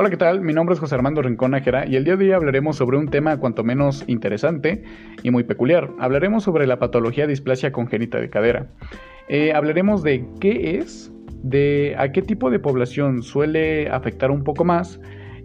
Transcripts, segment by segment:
Hola, ¿qué tal? Mi nombre es José Armando Rincón Nájera y el día de hoy hablaremos sobre un tema cuanto menos interesante y muy peculiar. Hablaremos sobre la patología displasia congénita de cadera. Eh, hablaremos de qué es, de a qué tipo de población suele afectar un poco más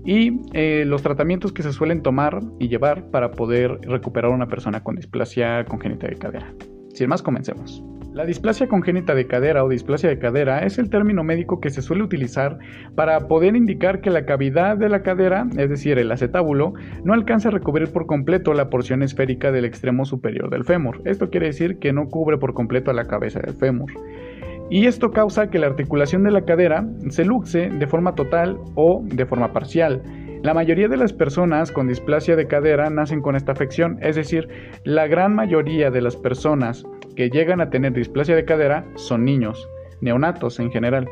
y eh, los tratamientos que se suelen tomar y llevar para poder recuperar a una persona con displasia congénita de cadera. Sin más, comencemos. La displasia congénita de cadera o displasia de cadera es el término médico que se suele utilizar para poder indicar que la cavidad de la cadera, es decir, el acetábulo, no alcanza a recubrir por completo la porción esférica del extremo superior del fémur. Esto quiere decir que no cubre por completo a la cabeza del fémur. Y esto causa que la articulación de la cadera se luxe de forma total o de forma parcial. La mayoría de las personas con displasia de cadera nacen con esta afección, es decir, la gran mayoría de las personas que llegan a tener displasia de cadera son niños, neonatos en general.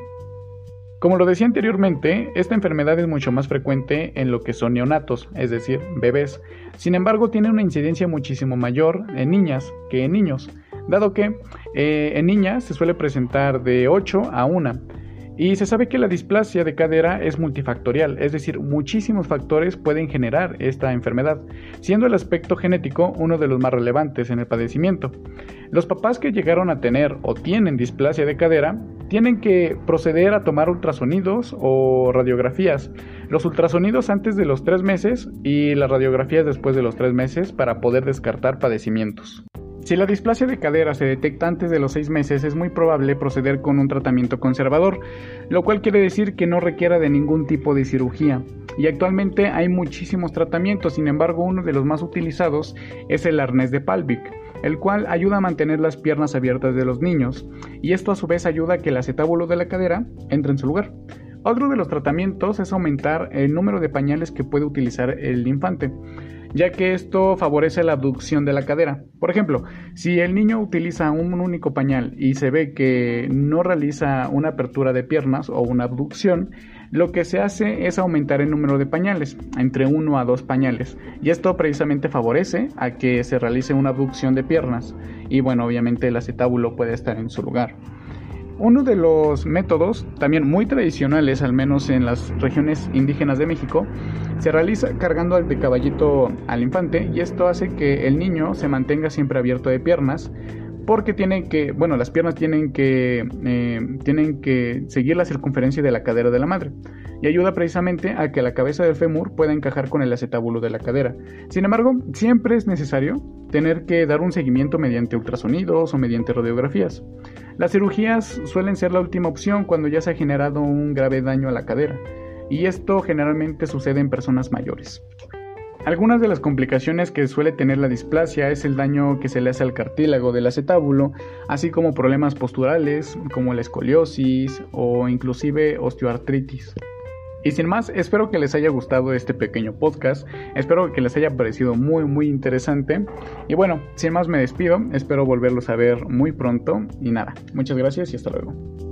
Como lo decía anteriormente, esta enfermedad es mucho más frecuente en lo que son neonatos, es decir, bebés. Sin embargo, tiene una incidencia muchísimo mayor en niñas que en niños, dado que eh, en niñas se suele presentar de 8 a 1 y se sabe que la displasia de cadera es multifactorial, es decir, muchísimos factores pueden generar esta enfermedad, siendo el aspecto genético uno de los más relevantes en el padecimiento. Los papás que llegaron a tener o tienen displasia de cadera tienen que proceder a tomar ultrasonidos o radiografías. Los ultrasonidos antes de los tres meses y las radiografías después de los tres meses para poder descartar padecimientos. Si la displasia de cadera se detecta antes de los 6 meses, es muy probable proceder con un tratamiento conservador, lo cual quiere decir que no requiera de ningún tipo de cirugía. Y actualmente hay muchísimos tratamientos, sin embargo uno de los más utilizados es el arnés de Palvic, el cual ayuda a mantener las piernas abiertas de los niños, y esto a su vez ayuda a que el acetábulo de la cadera entre en su lugar. Otro de los tratamientos es aumentar el número de pañales que puede utilizar el infante ya que esto favorece la abducción de la cadera. Por ejemplo, si el niño utiliza un único pañal y se ve que no realiza una apertura de piernas o una abducción, lo que se hace es aumentar el número de pañales, entre uno a dos pañales, y esto precisamente favorece a que se realice una abducción de piernas, y bueno, obviamente el acetábulo puede estar en su lugar. Uno de los métodos, también muy tradicionales, al menos en las regiones indígenas de México, se realiza cargando al de caballito al infante y esto hace que el niño se mantenga siempre abierto de piernas porque tienen que, bueno, las piernas tienen que, eh, tienen que seguir la circunferencia de la cadera de la madre y ayuda precisamente a que la cabeza del fémur pueda encajar con el acetábulo de la cadera. Sin embargo, siempre es necesario tener que dar un seguimiento mediante ultrasonidos o mediante radiografías. Las cirugías suelen ser la última opción cuando ya se ha generado un grave daño a la cadera, y esto generalmente sucede en personas mayores. Algunas de las complicaciones que suele tener la displasia es el daño que se le hace al cartílago del acetábulo, así como problemas posturales como la escoliosis o inclusive osteoartritis. Y sin más, espero que les haya gustado este pequeño podcast, espero que les haya parecido muy muy interesante. Y bueno, sin más me despido, espero volverlos a ver muy pronto. Y nada, muchas gracias y hasta luego.